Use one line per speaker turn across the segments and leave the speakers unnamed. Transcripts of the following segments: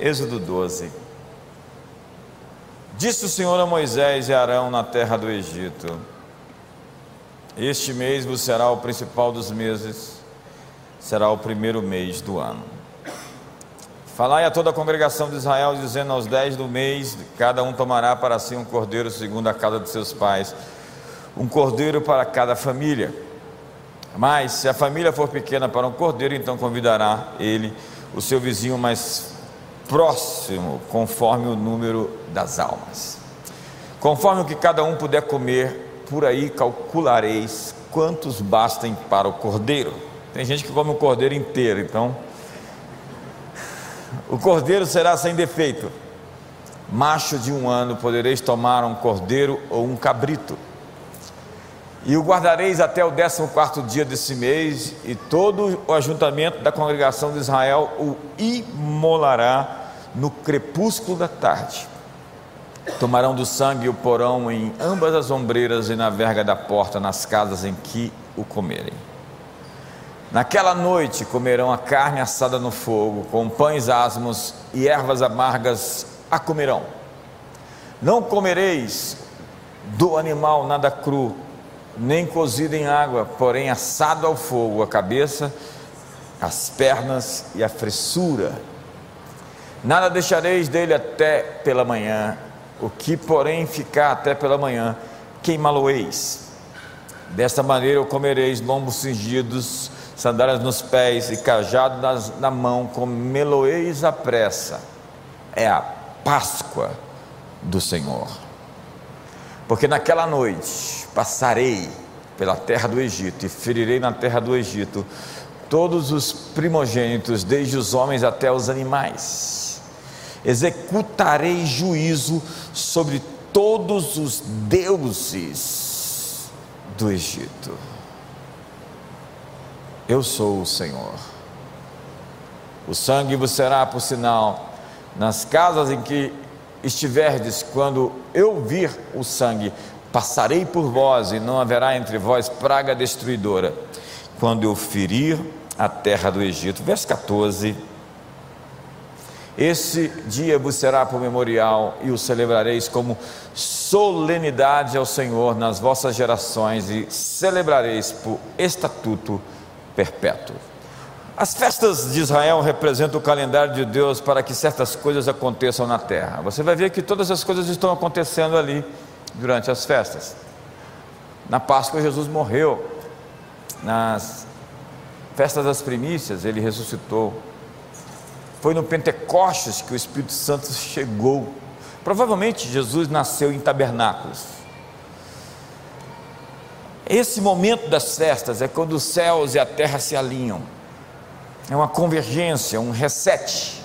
Êxodo 12. Disse o Senhor a Moisés e Arão na terra do Egito: Este mês vos será o principal dos meses, será o primeiro mês do ano. Falai a toda a congregação de Israel, dizendo aos dez do mês, cada um tomará para si um cordeiro segundo a casa de seus pais, um cordeiro para cada família. Mas se a família for pequena para um cordeiro, então convidará ele o seu vizinho mais próximo, conforme o número das almas. Conforme o que cada um puder comer, por aí calculareis quantos bastem para o cordeiro. Tem gente que come o cordeiro inteiro, então o cordeiro será sem defeito. Macho de um ano podereis tomar um cordeiro ou um cabrito. E o guardareis até o décimo quarto dia desse mês, e todo o ajuntamento da congregação de Israel o imolará no crepúsculo da tarde. Tomarão do sangue o porão em ambas as ombreiras e na verga da porta, nas casas em que o comerem. Naquela noite comerão a carne assada no fogo, com pães asmos e ervas amargas a comerão. Não comereis do animal nada cru, nem cozido em água, porém assado ao fogo, a cabeça, as pernas e a fressura. Nada deixareis dele até pela manhã, o que, porém, ficar até pela manhã, queimá-lo-eis. Desta maneira comereis lombos cingidos, sandálias nos pés e cajado nas, na mão, comê-lo-eis à pressa. É a Páscoa do Senhor. Porque naquela noite passarei pela terra do Egito e ferirei na terra do Egito todos os primogênitos, desde os homens até os animais. Executarei juízo sobre todos os deuses do Egito. Eu sou o Senhor. O sangue vos será por sinal nas casas em que estiverdes, quando eu vir o sangue, passarei por vós e não haverá entre vós praga destruidora, quando eu ferir a terra do Egito. Verso 14. Esse dia vos será por memorial e o celebrareis como solenidade ao Senhor nas vossas gerações e celebrareis por estatuto perpétuo. As festas de Israel representam o calendário de Deus para que certas coisas aconteçam na terra. Você vai ver que todas as coisas estão acontecendo ali durante as festas. Na Páscoa, Jesus morreu. Nas festas das primícias, ele ressuscitou. Foi no Pentecostes que o Espírito Santo chegou. Provavelmente Jesus nasceu em tabernáculos. Esse momento das festas é quando os céus e a terra se alinham. É uma convergência, um reset.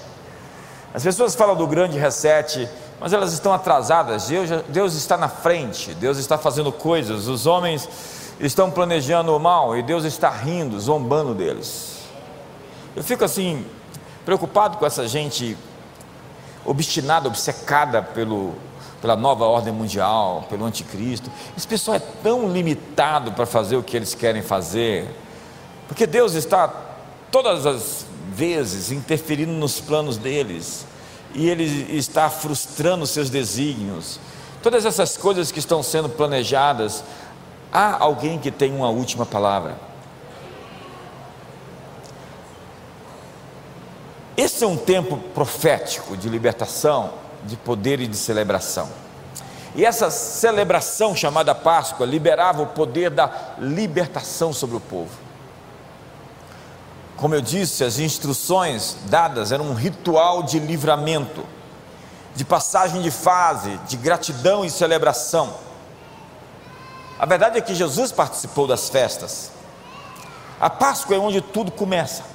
As pessoas falam do grande reset, mas elas estão atrasadas. Deus, Deus está na frente, Deus está fazendo coisas. Os homens estão planejando o mal e Deus está rindo, zombando deles. Eu fico assim, preocupado com essa gente obstinada, obcecada pelo pela nova ordem mundial, pelo anticristo. Esse pessoal é tão limitado para fazer o que eles querem fazer, porque Deus está todas as vezes interferindo nos planos deles, e Ele está frustrando seus desígnios. Todas essas coisas que estão sendo planejadas, há alguém que tem uma última palavra. Esse é um tempo profético de libertação de poder e de celebração. E essa celebração chamada Páscoa liberava o poder da libertação sobre o povo. Como eu disse, as instruções dadas eram um ritual de livramento, de passagem de fase, de gratidão e celebração. A verdade é que Jesus participou das festas. A Páscoa é onde tudo começa.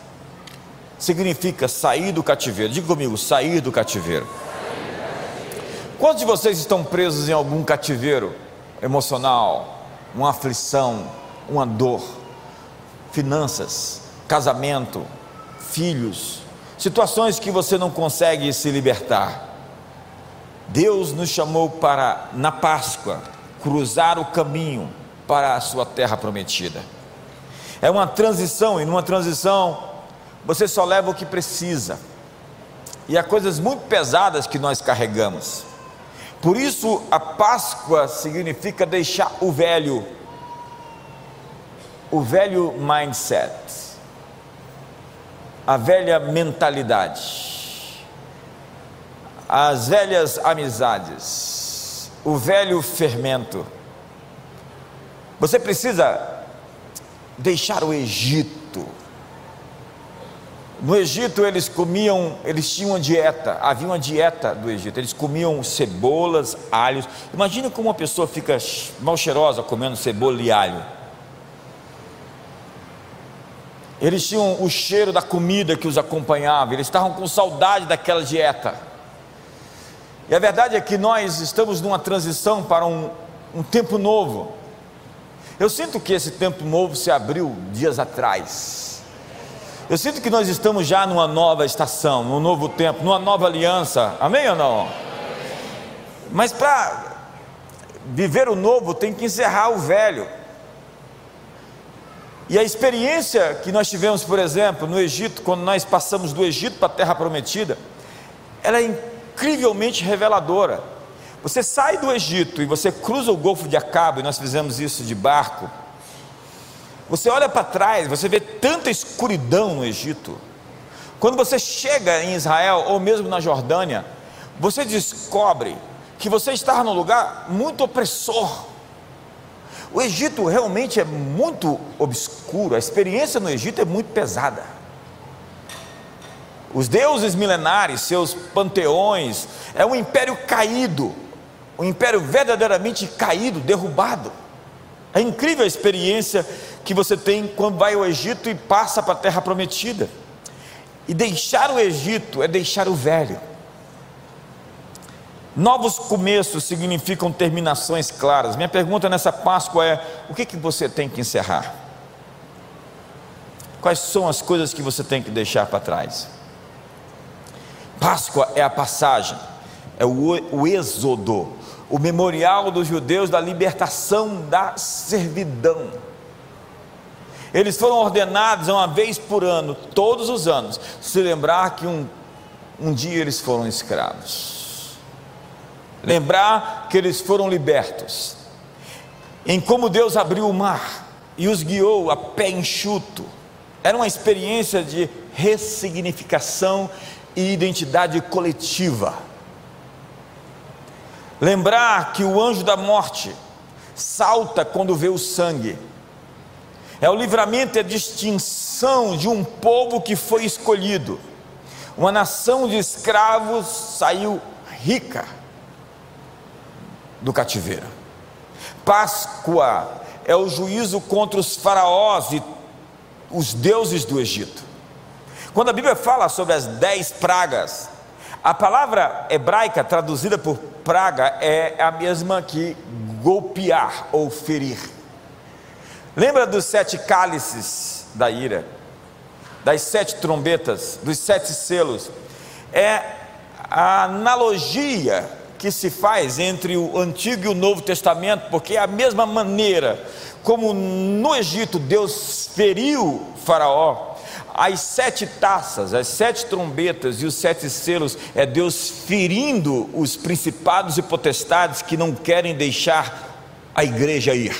Significa sair do cativeiro. Diga comigo, sair do cativeiro. Quantos de vocês estão presos em algum cativeiro emocional, uma aflição, uma dor, finanças, casamento, filhos, situações que você não consegue se libertar? Deus nos chamou para, na Páscoa, cruzar o caminho para a sua terra prometida. É uma transição, e numa transição você só leva o que precisa. e há coisas muito pesadas que nós carregamos. Por isso, a Páscoa significa deixar o velho, o velho mindset, a velha mentalidade, as velhas amizades, o velho fermento. Você precisa deixar o Egito. No Egito eles comiam, eles tinham uma dieta, havia uma dieta do Egito, eles comiam cebolas, alhos. Imagina como uma pessoa fica mal cheirosa comendo cebola e alho. Eles tinham o cheiro da comida que os acompanhava, eles estavam com saudade daquela dieta. E a verdade é que nós estamos numa transição para um, um tempo novo. Eu sinto que esse tempo novo se abriu dias atrás. Eu sinto que nós estamos já numa nova estação, num novo tempo, numa nova aliança. Amém ou não? Mas para viver o novo tem que encerrar o velho. E a experiência que nós tivemos, por exemplo, no Egito, quando nós passamos do Egito para a Terra Prometida, ela é incrivelmente reveladora. Você sai do Egito e você cruza o Golfo de Acabo, e nós fizemos isso de barco. Você olha para trás, você vê tanta escuridão no Egito. Quando você chega em Israel ou mesmo na Jordânia, você descobre que você está num lugar muito opressor. O Egito realmente é muito obscuro, a experiência no Egito é muito pesada. Os deuses milenares, seus panteões, é um império caído, um império verdadeiramente caído, derrubado. É incrível a experiência que você tem quando vai ao Egito e passa para a terra prometida. E deixar o Egito é deixar o velho. Novos começos significam terminações claras. Minha pergunta nessa Páscoa é: o que, que você tem que encerrar? Quais são as coisas que você tem que deixar para trás? Páscoa é a passagem, é o, o êxodo, o memorial dos judeus da libertação da servidão. Eles foram ordenados uma vez por ano, todos os anos, se lembrar que um, um dia eles foram escravos. Lembrar que eles foram libertos. Em como Deus abriu o mar e os guiou a pé enxuto. Era uma experiência de ressignificação e identidade coletiva. Lembrar que o anjo da morte salta quando vê o sangue é o livramento e a distinção de um povo que foi escolhido. Uma nação de escravos saiu rica do cativeiro. Páscoa é o juízo contra os faraós e os deuses do Egito. Quando a Bíblia fala sobre as dez pragas, a palavra hebraica traduzida por praga é a mesma que golpear ou ferir. Lembra dos sete cálices da ira, das sete trombetas, dos sete selos? É a analogia que se faz entre o Antigo e o Novo Testamento, porque é a mesma maneira como no Egito Deus feriu Faraó, as sete taças, as sete trombetas e os sete selos é Deus ferindo os principados e potestades que não querem deixar a igreja ir.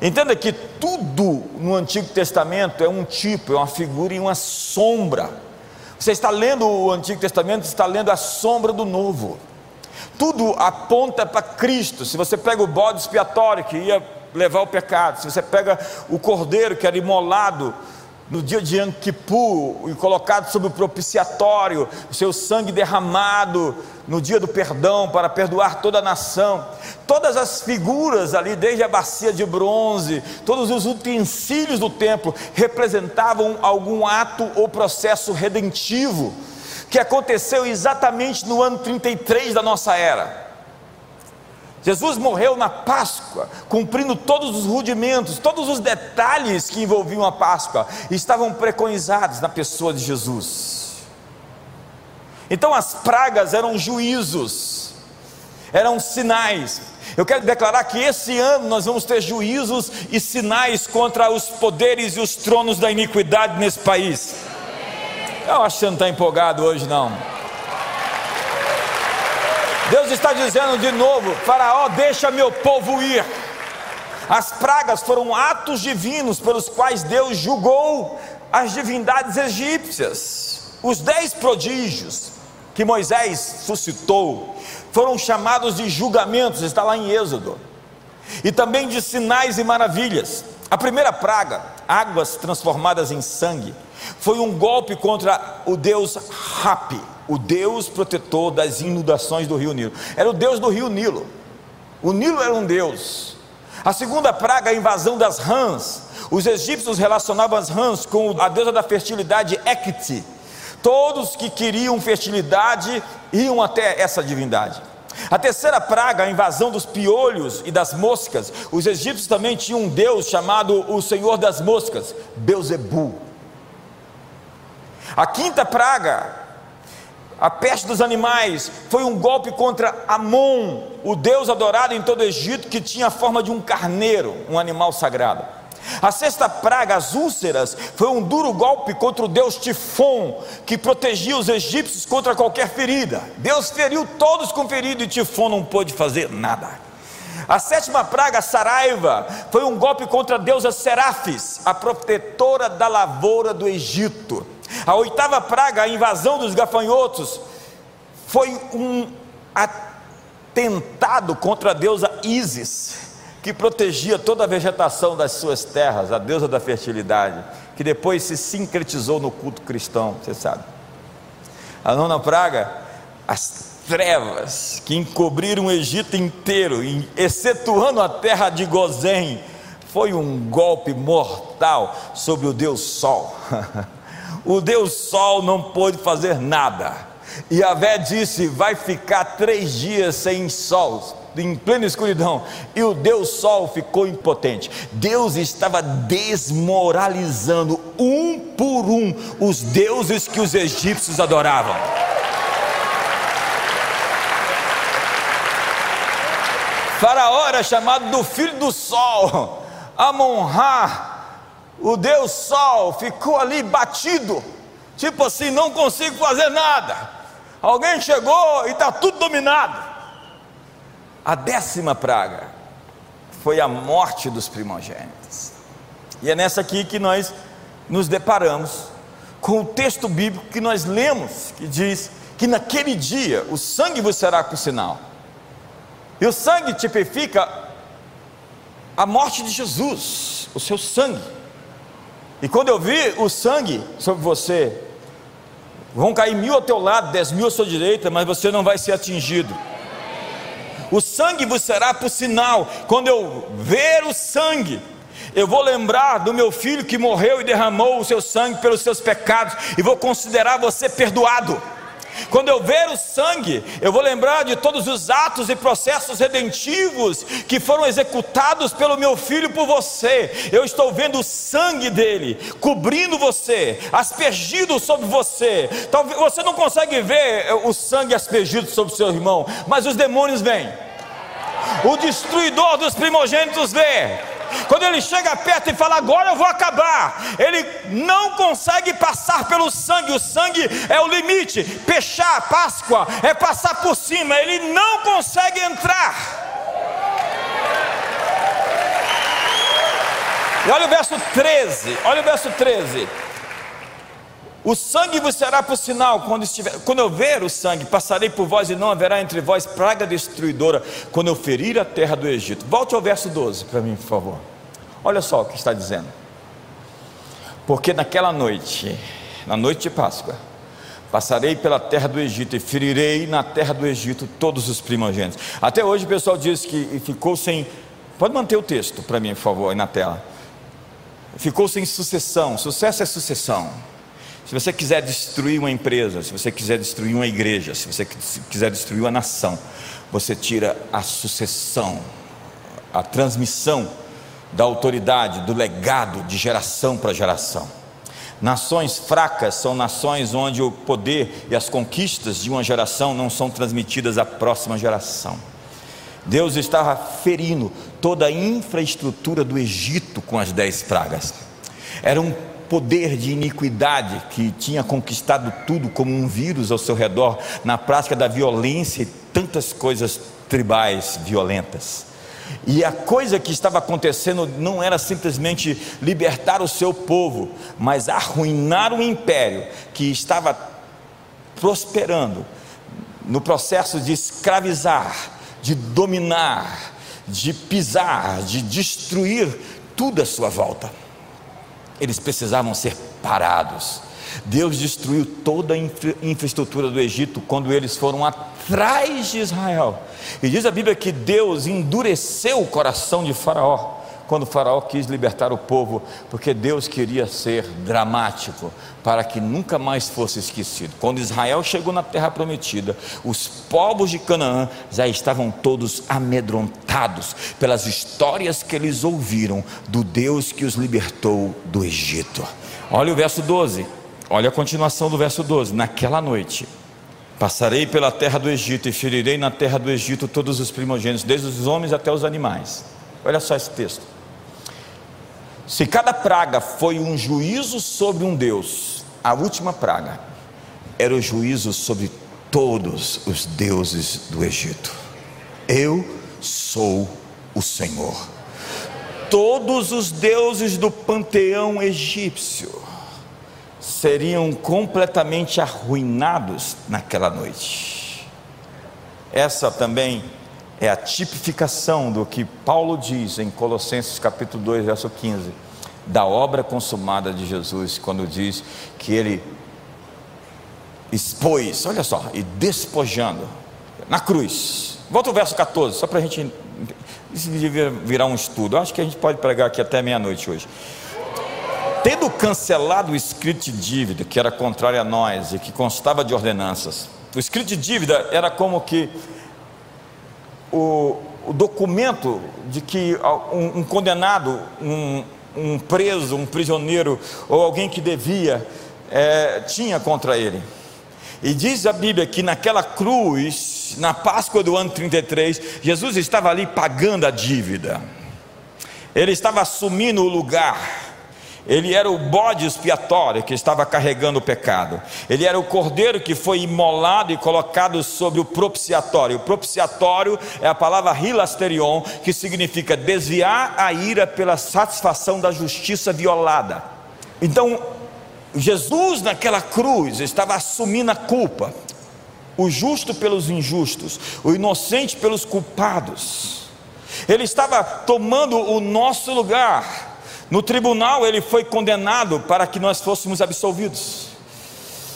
Entenda que tudo no Antigo Testamento é um tipo, é uma figura e uma sombra. Você está lendo o Antigo Testamento, está lendo a sombra do Novo. Tudo aponta para Cristo. Se você pega o bode expiatório que ia levar o pecado, se você pega o cordeiro que era imolado no dia de Yom e colocado sobre o propiciatório, o seu sangue derramado no dia do perdão para perdoar toda a nação. Todas as figuras ali, desde a bacia de bronze, todos os utensílios do templo representavam algum ato ou processo redentivo que aconteceu exatamente no ano 33 da nossa era. Jesus morreu na Páscoa, cumprindo todos os rudimentos, todos os detalhes que envolviam a Páscoa, estavam preconizados na pessoa de Jesus. Então as pragas eram juízos, eram sinais. Eu quero declarar que esse ano nós vamos ter juízos e sinais contra os poderes e os tronos da iniquidade nesse país. Eu acho que você não está empolgado hoje, não. Deus está dizendo de novo: Faraó, deixa meu povo ir. As pragas foram atos divinos pelos quais Deus julgou as divindades egípcias. Os dez prodígios que Moisés suscitou foram chamados de julgamentos, está lá em Êxodo, e também de sinais e maravilhas. A primeira praga, águas transformadas em sangue, foi um golpe contra o deus Rapi, o deus protetor das inundações do rio Nilo. Era o deus do rio Nilo. O Nilo era um deus. A segunda praga, a invasão das rãs. Os egípcios relacionavam as rãs com a deusa da fertilidade Ekti. Todos que queriam fertilidade iam até essa divindade. A terceira praga, a invasão dos piolhos e das moscas. Os egípcios também tinham um deus chamado o Senhor das Moscas, Beuzebu. A quinta praga, a peste dos animais, foi um golpe contra Amon, o deus adorado em todo o Egito, que tinha a forma de um carneiro, um animal sagrado. A sexta praga, as úlceras, foi um duro golpe contra o deus Tifon, que protegia os egípcios contra qualquer ferida. Deus feriu todos com ferida e Tifon não pôde fazer nada. A sétima praga, Saraiva, foi um golpe contra a deusa Serafis, a protetora da lavoura do Egito. A oitava praga, a invasão dos gafanhotos, foi um atentado contra a deusa Isis, que protegia toda a vegetação das suas terras, a deusa da fertilidade, que depois se sincretizou no culto cristão, você sabe. A nona praga, as trevas que encobriram o Egito inteiro, excetuando a terra de Gozém, foi um golpe mortal sobre o Deus Sol. o Deus Sol não pôde fazer nada. E Vé disse: Vai ficar três dias sem sol, em plena escuridão. E o Deus Sol ficou impotente. Deus estava desmoralizando um por um os deuses que os egípcios adoravam. Faraó era chamado do filho do sol. Amon-Ra o Deus Sol ficou ali batido, tipo assim, não consigo fazer nada. Alguém chegou e está tudo dominado. A décima praga foi a morte dos primogênitos. E é nessa aqui que nós nos deparamos com o texto bíblico que nós lemos, que diz que naquele dia o sangue vos será por sinal. E o sangue tipifica a morte de Jesus, o seu sangue. E quando eu vi o sangue sobre você, vão cair mil ao teu lado, dez mil à sua direita, mas você não vai ser atingido. O sangue vos será por sinal. Quando eu ver o sangue, eu vou lembrar do meu filho que morreu e derramou o seu sangue pelos seus pecados, e vou considerar você perdoado. Quando eu ver o sangue, eu vou lembrar de todos os atos e processos redentivos que foram executados pelo meu filho por você. Eu estou vendo o sangue dele cobrindo você, aspergido sobre você. Talvez você não consegue ver o sangue aspergido sobre o seu irmão, mas os demônios vêm. O destruidor dos primogênitos vê quando ele chega perto e fala, agora eu vou acabar, ele não consegue passar pelo sangue, o sangue é o limite. Pechar, Páscoa, é passar por cima, ele não consegue entrar. E olha o verso 13, olha o verso 13. O sangue vos será por sinal quando, estiver, quando eu ver o sangue, passarei por vós e não haverá entre vós praga destruidora quando eu ferir a terra do Egito. Volte ao verso 12 para mim, por favor. Olha só o que está dizendo. Porque naquela noite, na noite de Páscoa, passarei pela terra do Egito e ferirei na terra do Egito todos os primogênitos. Até hoje o pessoal diz que ficou sem. Pode manter o texto para mim, por favor, aí na tela. Ficou sem sucessão. Sucesso é sucessão. Se você quiser destruir uma empresa, se você quiser destruir uma igreja, se você quiser destruir uma nação, você tira a sucessão, a transmissão da autoridade, do legado de geração para geração. Nações fracas são nações onde o poder e as conquistas de uma geração não são transmitidas à próxima geração. Deus estava ferindo toda a infraestrutura do Egito com as dez pragas. Era um poder de iniquidade que tinha conquistado tudo como um vírus ao seu redor, na prática da violência e tantas coisas tribais violentas. E a coisa que estava acontecendo não era simplesmente libertar o seu povo, mas arruinar o império que estava prosperando no processo de escravizar, de dominar, de pisar, de destruir tudo à sua volta. Eles precisavam ser parados. Deus destruiu toda a infra infraestrutura do Egito quando eles foram atrás de Israel. E diz a Bíblia que Deus endureceu o coração de Faraó quando Faraó quis libertar o povo, porque Deus queria ser dramático, para que nunca mais fosse esquecido. Quando Israel chegou na terra prometida, os povos de Canaã já estavam todos amedrontados pelas histórias que eles ouviram do Deus que os libertou do Egito. Olha o verso 12. Olha a continuação do verso 12: Naquela noite, passarei pela terra do Egito e ferirei na terra do Egito todos os primogênitos, desde os homens até os animais. Olha só esse texto. Se cada praga foi um juízo sobre um Deus, a última praga era o juízo sobre todos os deuses do Egito. Eu sou o Senhor. Todos os deuses do panteão egípcio seriam completamente arruinados naquela noite. Essa também é a tipificação do que Paulo diz em Colossenses capítulo 2, verso 15, da obra consumada de Jesus, quando diz que ele expôs, olha só, e despojando na cruz. Volta o verso 14, só para a gente. Isso devia virar um estudo. Acho que a gente pode pregar aqui até meia-noite hoje tendo cancelado o escrito de dívida, que era contrário a nós e que constava de ordenanças, o escrito de dívida era como que o, o documento de que um, um condenado, um, um, preso, um prisioneiro ou alguém que devia é, tinha contra ele. E diz a Bíblia que naquela cruz, na Páscoa do ano 33, Jesus estava ali pagando a dívida, ele estava assumindo o lugar ele era o bode expiatório que estava carregando o pecado. Ele era o cordeiro que foi imolado e colocado sobre o propiciatório. O propiciatório é a palavra hilasterion, que significa desviar a ira pela satisfação da justiça violada. Então, Jesus naquela cruz estava assumindo a culpa, o justo pelos injustos, o inocente pelos culpados. Ele estava tomando o nosso lugar no tribunal ele foi condenado para que nós fôssemos absolvidos.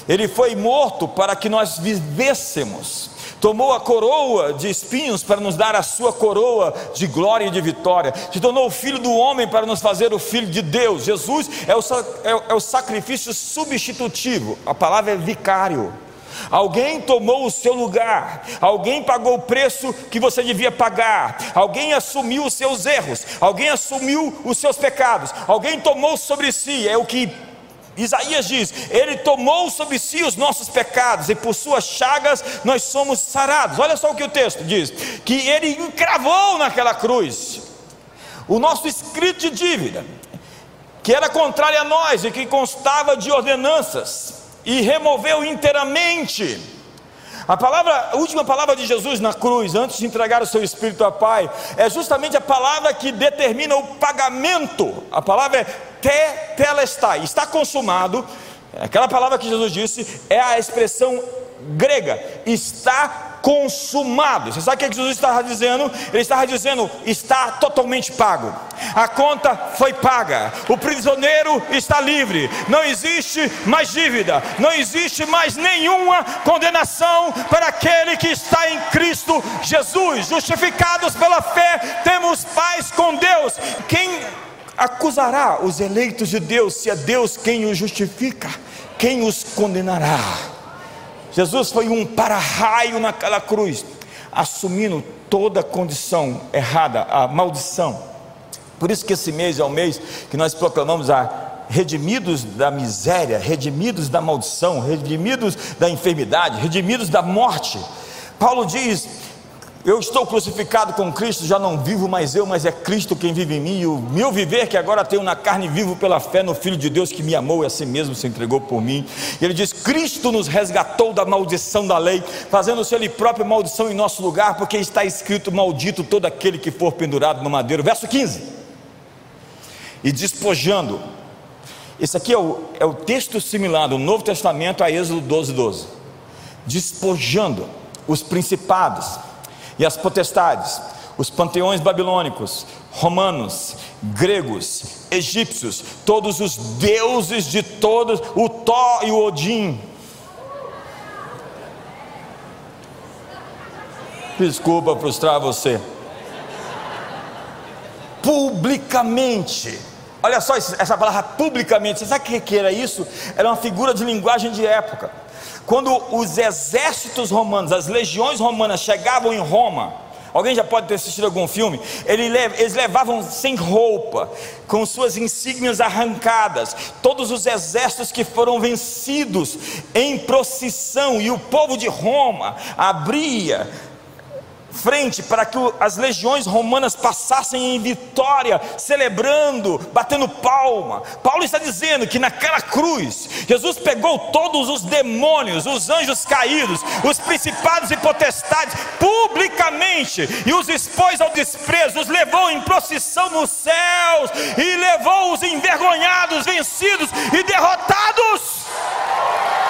Ele foi morto para que nós vivêssemos. Tomou a coroa de espinhos para nos dar a sua coroa de glória e de vitória. Se tornou o filho do homem para nos fazer o filho de Deus. Jesus é o, é, é o sacrifício substitutivo. A palavra é vicário. Alguém tomou o seu lugar, alguém pagou o preço que você devia pagar, alguém assumiu os seus erros, alguém assumiu os seus pecados, alguém tomou sobre si, é o que Isaías diz: Ele tomou sobre si os nossos pecados e por suas chagas nós somos sarados. Olha só o que o texto diz: que Ele encravou naquela cruz o nosso escrito de dívida, que era contrário a nós e que constava de ordenanças e removeu inteiramente. A palavra, a última palavra de Jesus na cruz, antes de entregar o seu espírito ao Pai, é justamente a palavra que determina o pagamento. A palavra é te telestai, está consumado. Aquela palavra que Jesus disse é a expressão grega, está consumado. Você sabe o que Jesus estava dizendo? Ele estava dizendo: está totalmente pago. A conta foi paga. O prisioneiro está livre. Não existe mais dívida. Não existe mais nenhuma condenação para aquele que está em Cristo Jesus. Justificados pela fé, temos paz com Deus. Quem acusará os eleitos de Deus se é Deus quem os justifica? Quem os condenará? Jesus foi um para-raio naquela cruz, assumindo toda a condição errada, a maldição. Por isso que esse mês é o mês que nós proclamamos a redimidos da miséria, redimidos da maldição, redimidos da enfermidade, redimidos da morte. Paulo diz Eu estou crucificado com Cristo, já não vivo mais eu, mas é Cristo quem vive em mim. E o meu viver que agora tenho na carne, vivo pela fé no Filho de Deus que me amou e a si mesmo se entregou por mim. E ele diz: Cristo nos resgatou da maldição da lei, fazendo-se ele próprio maldição em nosso lugar, porque está escrito: Maldito todo aquele que for pendurado no madeiro. Verso 15. E despojando. Esse aqui é o, é o texto similar do Novo Testamento a Êxodo 12, 12. Despojando os principados e as potestades, os panteões babilônicos, romanos, gregos, egípcios, todos os deuses de todos, o Tó e o Odin. Desculpa frustrar você. Publicamente. Olha só essa palavra publicamente. Você sabe o que era isso? Era uma figura de linguagem de época quando os exércitos romanos, as legiões romanas chegavam em Roma, alguém já pode ter assistido algum filme? Eles levavam sem roupa, com suas insígnias arrancadas, todos os exércitos que foram vencidos em procissão, e o povo de Roma abria frente para que as legiões romanas passassem em vitória, celebrando, batendo palma. Paulo está dizendo que naquela cruz, Jesus pegou todos os demônios, os anjos caídos, os principados e potestades, publicamente, e os expôs ao desprezo, os levou em procissão nos céus, e levou os envergonhados, vencidos e derrotados,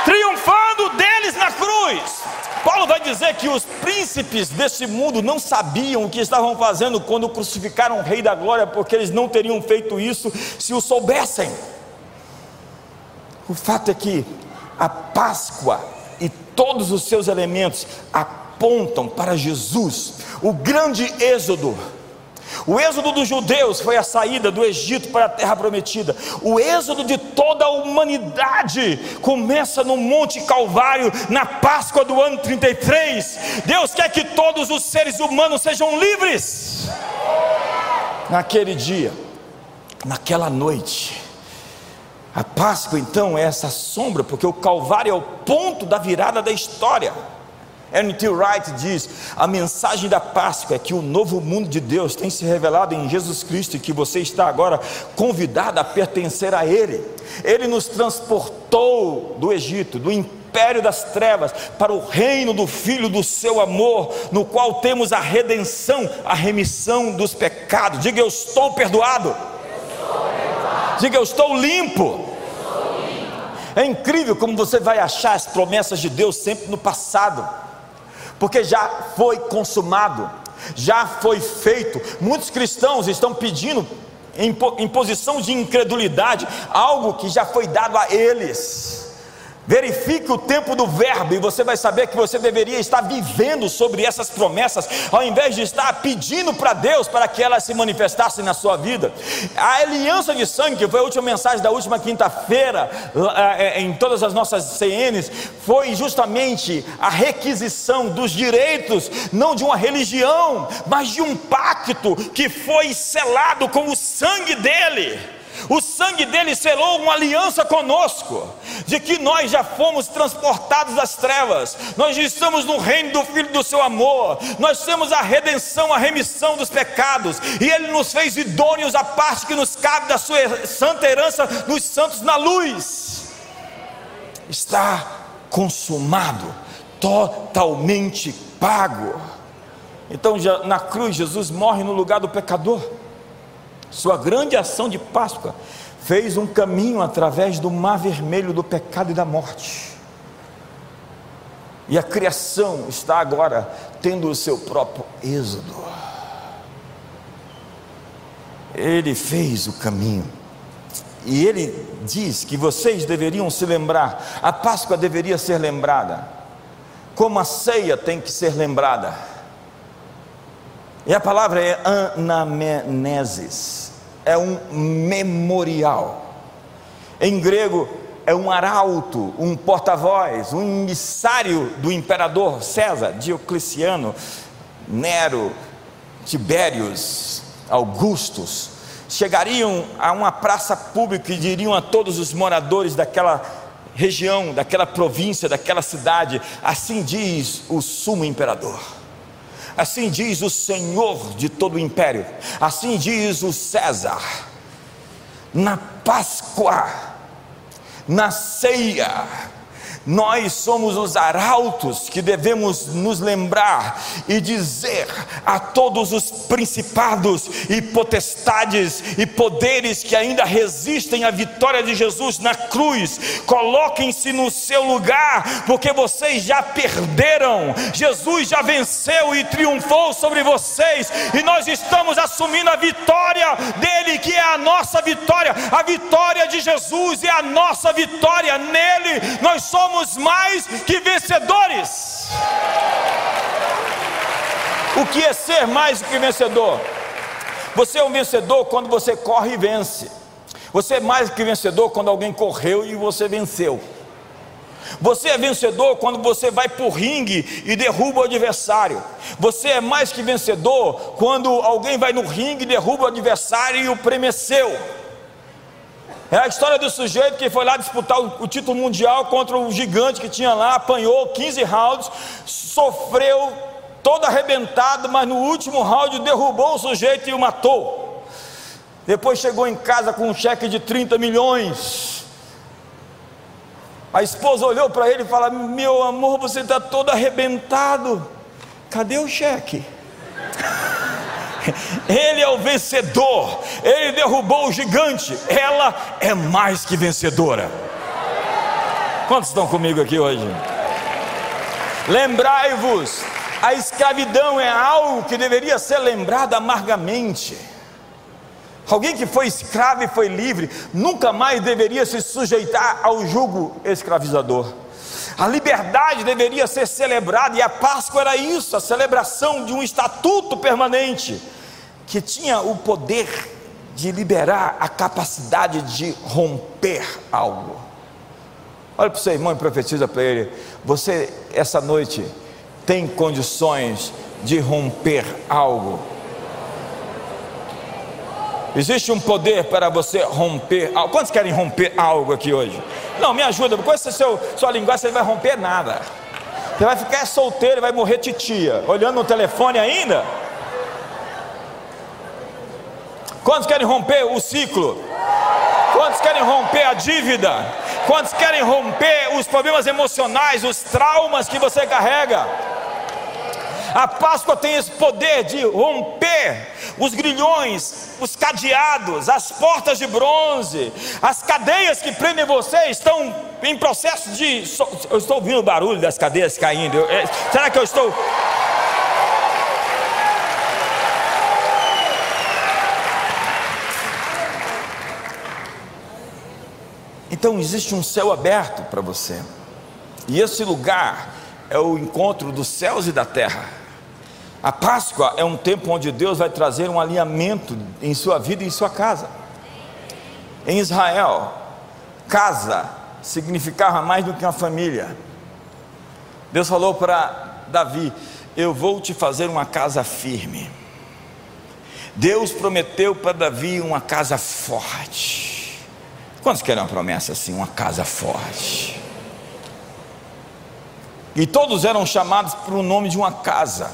triunfando deles na cruz. Paulo vai dizer que os príncipes desse mundo não sabiam o que estavam fazendo quando crucificaram o Rei da Glória, porque eles não teriam feito isso se o soubessem. O fato é que a Páscoa e todos os seus elementos apontam para Jesus, o grande êxodo o êxodo dos judeus foi a saída do Egito para a terra prometida. O êxodo de toda a humanidade começa no Monte Calvário, na Páscoa do ano 33. Deus quer que todos os seres humanos sejam livres. Naquele dia, naquela noite. A Páscoa então é essa sombra, porque o Calvário é o ponto da virada da história. N.T. Wright diz: a mensagem da Páscoa é que o novo mundo de Deus tem se revelado em Jesus Cristo e que você está agora convidado a pertencer a Ele. Ele nos transportou do Egito, do império das trevas, para o reino do Filho do seu amor, no qual temos a redenção, a remissão dos pecados. Diga eu estou perdoado. Eu estou perdoado. Diga eu estou limpo. É incrível como você vai achar as promessas de Deus sempre no passado porque já foi consumado, já foi feito. Muitos cristãos estão pedindo, em, posição de incredulidade, algo que já foi dado a eles. Verifique o tempo do verbo e você vai saber que você deveria estar vivendo sobre essas promessas, ao invés de estar pedindo para Deus para que elas se manifestassem na sua vida. A aliança de sangue, que foi a última mensagem da última quinta-feira, é, em todas as nossas CNs, foi justamente a requisição dos direitos, não de uma religião, mas de um pacto que foi selado com o sangue dele. O sangue dele selou uma aliança conosco, de que nós já fomos transportados das trevas, nós já estamos no reino do Filho do seu amor, nós temos a redenção, a remissão dos pecados, e ele nos fez idôneos à parte que nos cabe da sua santa herança nos santos na luz. Está consumado, totalmente pago. Então, na cruz, Jesus morre no lugar do pecador. Sua grande ação de Páscoa fez um caminho através do mar vermelho do pecado e da morte. E a criação está agora tendo o seu próprio êxodo. Ele fez o caminho. E ele diz que vocês deveriam se lembrar, a Páscoa deveria ser lembrada, como a ceia tem que ser lembrada. E a palavra é anamnesis, é um memorial. Em grego, é um arauto, um porta-voz, um emissário do imperador César, Diocleciano, Nero, Tibérios, Augustus. Chegariam a uma praça pública e diriam a todos os moradores daquela região, daquela província, daquela cidade: assim diz o sumo imperador assim diz o Senhor de todo o império, assim diz o César, na Páscoa, na ceia, nós somos os arautos que devemos nos lembrar e dizer a todos os principados e potestades e poderes que ainda resistem à vitória de Jesus na cruz: coloquem-se no seu lugar, porque vocês já perderam. Jesus já venceu e triunfou sobre vocês, e nós estamos assumindo a vitória dele, que é a nossa vitória. A vitória de Jesus é a nossa vitória, nele nós somos somos mais que vencedores. O que é ser mais que vencedor? Você é um vencedor quando você corre e vence. Você é mais que vencedor quando alguém correu e você venceu. Você é vencedor quando você vai para o ringue e derruba o adversário. Você é mais que vencedor quando alguém vai no ringue e derruba o adversário e o premeceu. É a história do sujeito que foi lá disputar o, título mundial contra o gigante que tinha lá, apanhou 15 rounds, sofreu todo arrebentado, mas no último round derrubou o sujeito e o matou. Depois chegou em casa com um cheque de 30 milhões. A esposa olhou para ele e falou: Meu amor, você está todo arrebentado. Cadê o cheque? Ele é o vencedor, ele derrubou o gigante, ela é mais que vencedora. Quantos estão comigo aqui hoje? Lembrai-vos, a escravidão é algo que deveria ser lembrado amargamente. Alguém que foi escravo e foi livre, nunca mais deveria se sujeitar ao jugo escravizador. A liberdade deveria ser celebrada, e a Páscoa era isso, a celebração de um estatuto permanente que tinha o poder de liberar a capacidade de romper algo. Olha para o seu irmão e profetiza para ele: você, essa noite, tem condições de romper algo. Existe um poder para você romper algo. Quantos querem romper algo aqui hoje? Não, me ajuda, com essa seu, sua linguagem você não vai romper nada. Você vai ficar solteiro, vai morrer titia, olhando no telefone ainda. Quantos querem romper o ciclo? Quantos querem romper a dívida? Quantos querem romper os problemas emocionais, os traumas que você carrega? A Páscoa tem esse poder de romper os grilhões, os cadeados, as portas de bronze, as cadeias que prendem você estão em processo de. Eu estou ouvindo o barulho das cadeias caindo. É, será que eu estou. Então existe um céu aberto para você, e esse lugar é o encontro dos céus e da terra. A Páscoa é um tempo onde Deus vai trazer um alinhamento em sua vida e em sua casa. Em Israel, casa significava mais do que uma família. Deus falou para Davi: Eu vou te fazer uma casa firme. Deus prometeu para Davi uma casa forte. Quantos querem uma promessa assim? Uma casa forte. E todos eram chamados por o nome de uma casa.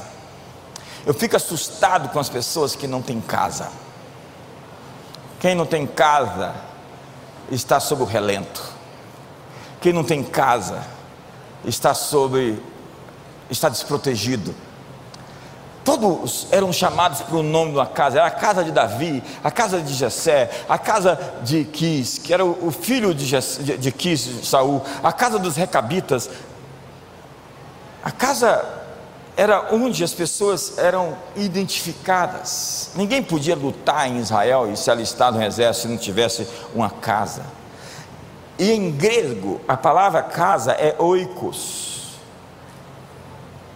Eu fico assustado com as pessoas que não têm casa. Quem não tem casa está sob o relento. Quem não tem casa está sobre está desprotegido. Todos eram chamados pelo nome de uma casa, era a casa de Davi, a casa de Jessé, a casa de Quis, que era o filho de, Jessé, de Quis, Saul, a casa dos recabitas. A casa era onde as pessoas eram identificadas. Ninguém podia lutar em Israel e se alistar no exército se não tivesse uma casa. E em grego, a palavra casa é oikos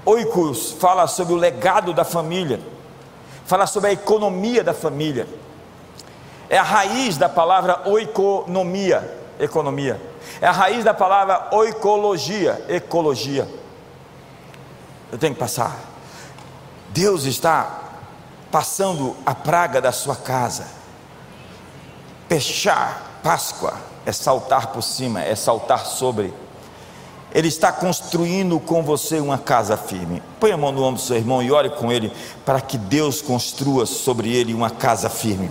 Oikos fala sobre o legado da família, fala sobre a economia da família. É a raiz da palavra oikonomia, economia. É a raiz da palavra oicologia, ecologia. Eu tenho que passar. Deus está passando a praga da sua casa. Pechar, Páscoa, é saltar por cima, é saltar sobre. Ele está construindo com você uma casa firme. Põe a mão no ombro do seu irmão e ore com ele para que Deus construa sobre ele uma casa firme.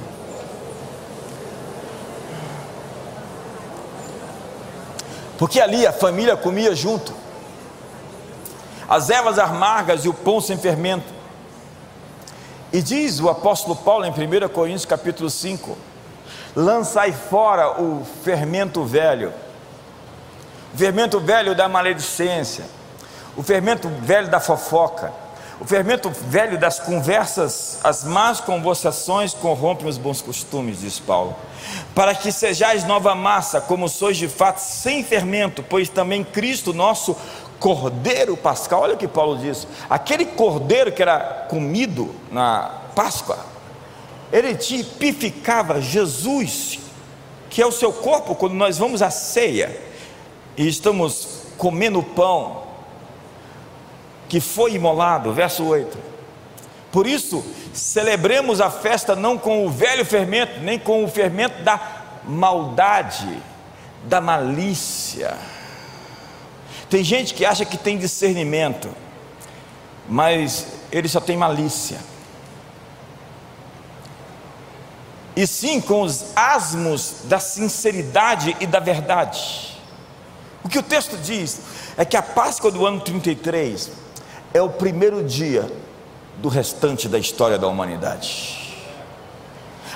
Porque ali a família comia junto. As ervas amargas e o pão sem fermento. E diz o apóstolo Paulo em 1 Coríntios capítulo 5: lançai fora o fermento velho, o fermento velho da maledicência, o fermento velho da fofoca, o fermento velho das conversas, as más conversações corrompem os bons costumes, diz Paulo. Para que sejais nova massa, como sois de fato, sem fermento, pois também Cristo, nosso cordeiro pascal, olha o que Paulo diz: aquele cordeiro que era comido na Páscoa, ele tipificava Jesus, que é o seu corpo, quando nós vamos à ceia e estamos comendo pão que foi imolado, verso 8. Por isso, celebremos a festa não com o velho fermento, nem com o fermento da maldade, da malícia tem gente que acha que tem discernimento, mas ele só tem malícia. E sim com os asmos da sinceridade e da verdade. O que o texto diz é que a Páscoa do ano 33 é o primeiro dia do restante da história da humanidade.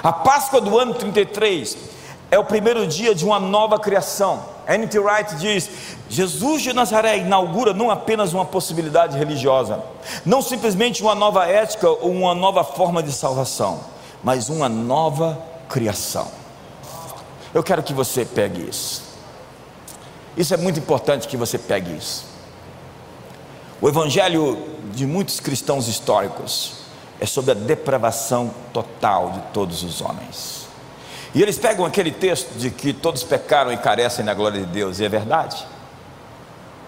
A Páscoa do ano 33 é o primeiro dia de uma nova criação. N.T. Wright diz: Jesus de Nazaré inaugura não apenas uma possibilidade religiosa, não simplesmente uma nova ética ou uma nova forma de salvação, mas uma nova criação. Eu quero que você pegue isso. Isso é muito importante que você pegue isso. O evangelho de muitos cristãos históricos é sobre a depravação total de todos os homens. E eles pegam aquele texto de que todos pecaram e carecem da glória de Deus, e é verdade.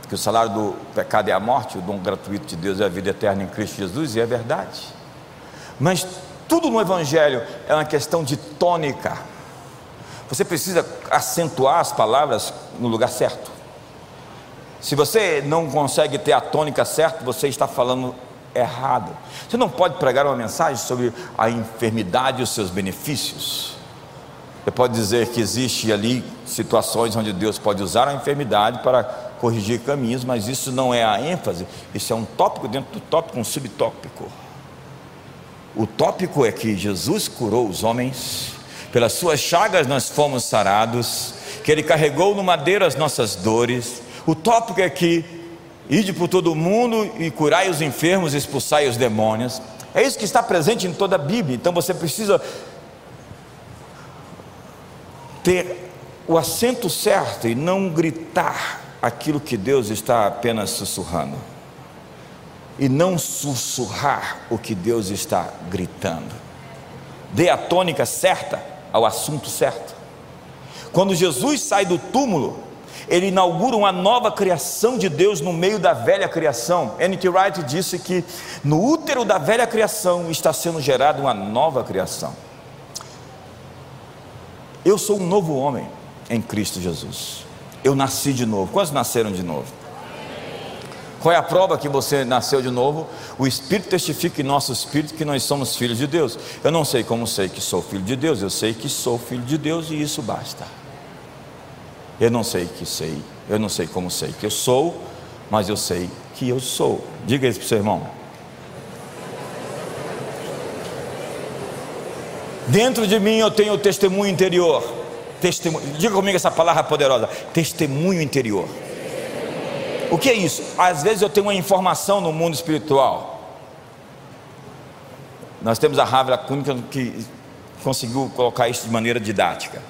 Que o salário do pecado é a morte, o dom gratuito de Deus é a vida eterna em Cristo Jesus, e é verdade. Mas tudo no Evangelho é uma questão de tônica. Você precisa acentuar as palavras no lugar certo. Se você não consegue ter a tônica certa, você está falando errado. Você não pode pregar uma mensagem sobre a enfermidade e os seus benefícios. Você pode dizer que existe ali situações onde Deus pode usar a enfermidade para corrigir caminhos, mas isso não é a ênfase, isso é um tópico dentro do tópico, um subtópico. O tópico é que Jesus curou os homens, pelas suas chagas nós fomos sarados, que Ele carregou no madeiro as nossas dores. O tópico é que ide por todo o mundo e curai os enfermos, expulsai os demônios. É isso que está presente em toda a Bíblia. Então você precisa ter o assento certo e não gritar aquilo que Deus está apenas sussurrando. E não sussurrar o que Deus está gritando. Dê a tônica certa ao assunto certo. Quando Jesus sai do túmulo, ele inaugura uma nova criação de Deus no meio da velha criação. N.T. Wright disse que no útero da velha criação está sendo gerada uma nova criação. Eu sou um novo homem em Cristo Jesus. Eu nasci de novo. Quantos nasceram de novo? Qual é a prova que você nasceu de novo? O Espírito testifica em nosso espírito que nós somos filhos de Deus. Eu não sei como sei que sou filho de Deus, eu sei que sou filho de Deus e isso basta. Eu não sei que sei, eu não sei como sei que eu sou, mas eu sei que eu sou. Diga isso para o seu irmão. Dentro de mim eu tenho o testemunho interior. Testemunho, diga comigo essa palavra poderosa: testemunho interior. O que é isso? Às vezes eu tenho uma informação no mundo espiritual. Nós temos a Rávila Cúnica que conseguiu colocar isso de maneira didática.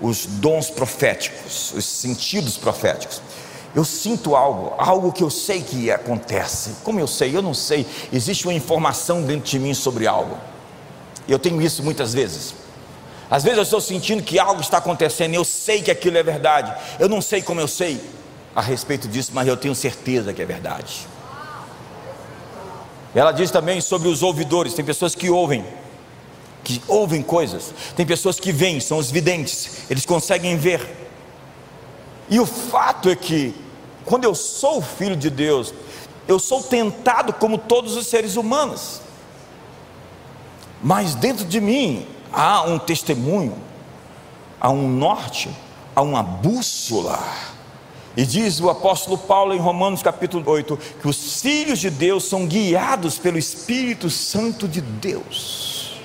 Os dons proféticos, os sentidos proféticos. Eu sinto algo, algo que eu sei que acontece. Como eu sei? Eu não sei. Existe uma informação dentro de mim sobre algo. Eu tenho isso muitas vezes. Às vezes eu estou sentindo que algo está acontecendo, eu sei que aquilo é verdade. Eu não sei como eu sei a respeito disso, mas eu tenho certeza que é verdade. Ela diz também sobre os ouvidores: tem pessoas que ouvem, que ouvem coisas, tem pessoas que veem, são os videntes, eles conseguem ver. E o fato é que quando eu sou filho de Deus, eu sou tentado como todos os seres humanos, mas dentro de mim há um testemunho, há um norte, há uma bússola. E diz o apóstolo Paulo em Romanos capítulo 8 que os filhos de Deus são guiados pelo Espírito Santo de Deus.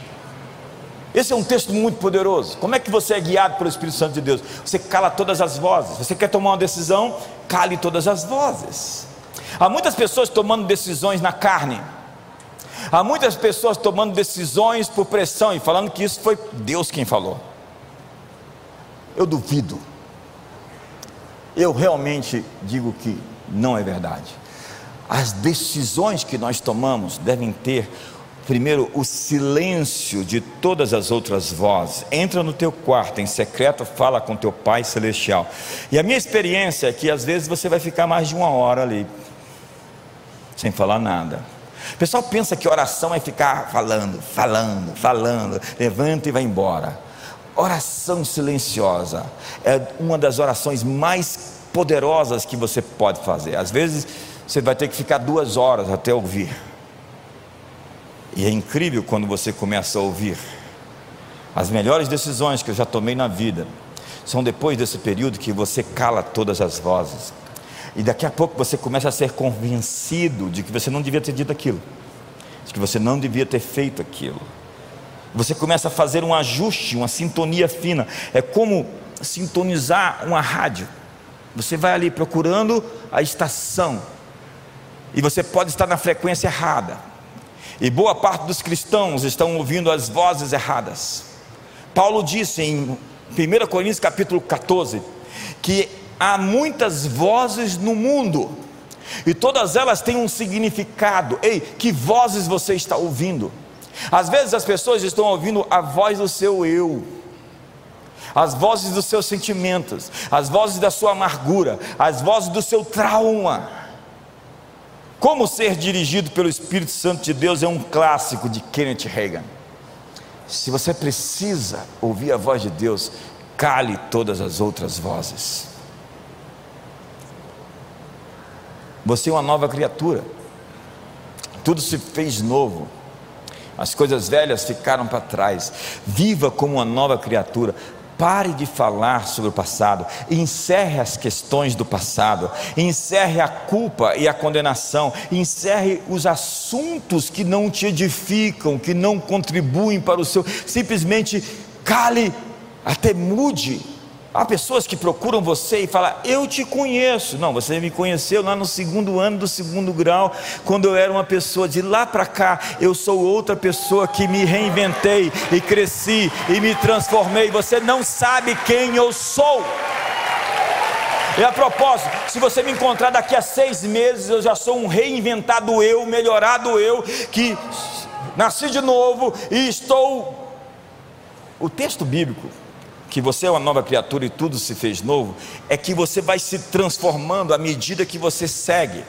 Esse é um texto muito poderoso. Como é que você é guiado pelo Espírito Santo de Deus? Você cala todas as vozes. Você quer tomar uma decisão? Cale todas as vozes. Há muitas pessoas tomando decisões na carne. Há muitas pessoas tomando decisões por pressão e falando que isso foi Deus quem falou. Eu duvido. Eu realmente digo que não é verdade. As decisões que nós tomamos devem ter Primeiro, o silêncio de todas as outras vozes. Entra no teu quarto, em secreto, fala com teu Pai Celestial. E a minha experiência é que às vezes você vai ficar mais de uma hora ali, sem falar nada. O pessoal pensa que oração é ficar falando, falando, falando, levanta e vai embora. Oração silenciosa é uma das orações mais poderosas que você pode fazer. Às vezes você vai ter que ficar duas horas até ouvir. E é incrível quando você começa a ouvir. As melhores decisões que eu já tomei na vida são depois desse período que você cala todas as vozes. E daqui a pouco você começa a ser convencido de que você não devia ter dito aquilo, de que você não devia ter feito aquilo. Você começa a fazer um ajuste, uma sintonia fina. É como sintonizar uma rádio. Você vai ali procurando a estação. E você pode estar na frequência errada e boa parte dos cristãos estão ouvindo as vozes erradas. Paulo disse em 1 Coríntios capítulo 14 que há muitas vozes no mundo e todas elas têm um significado. Ei, que vozes você está ouvindo? Às vezes as pessoas estão ouvindo a voz do seu eu, as vozes dos seus sentimentos, as vozes da sua amargura, as vozes do seu trauma. Como ser dirigido pelo Espírito Santo de Deus é um clássico de Kenneth Reagan. Se você precisa ouvir a voz de Deus, cale todas as outras vozes. Você é uma nova criatura. Tudo se fez novo. As coisas velhas ficaram para trás. Viva como uma nova criatura. Pare de falar sobre o passado, encerre as questões do passado, encerre a culpa e a condenação, encerre os assuntos que não te edificam, que não contribuem para o seu. Simplesmente cale, até mude Há pessoas que procuram você e falam, eu te conheço. Não, você me conheceu lá no segundo ano do segundo grau, quando eu era uma pessoa. De lá para cá, eu sou outra pessoa que me reinventei e cresci e me transformei. Você não sabe quem eu sou. E a propósito, se você me encontrar daqui a seis meses, eu já sou um reinventado eu, melhorado eu, que nasci de novo e estou. O texto bíblico que você é uma nova criatura e tudo se fez novo, é que você vai se transformando à medida que você segue.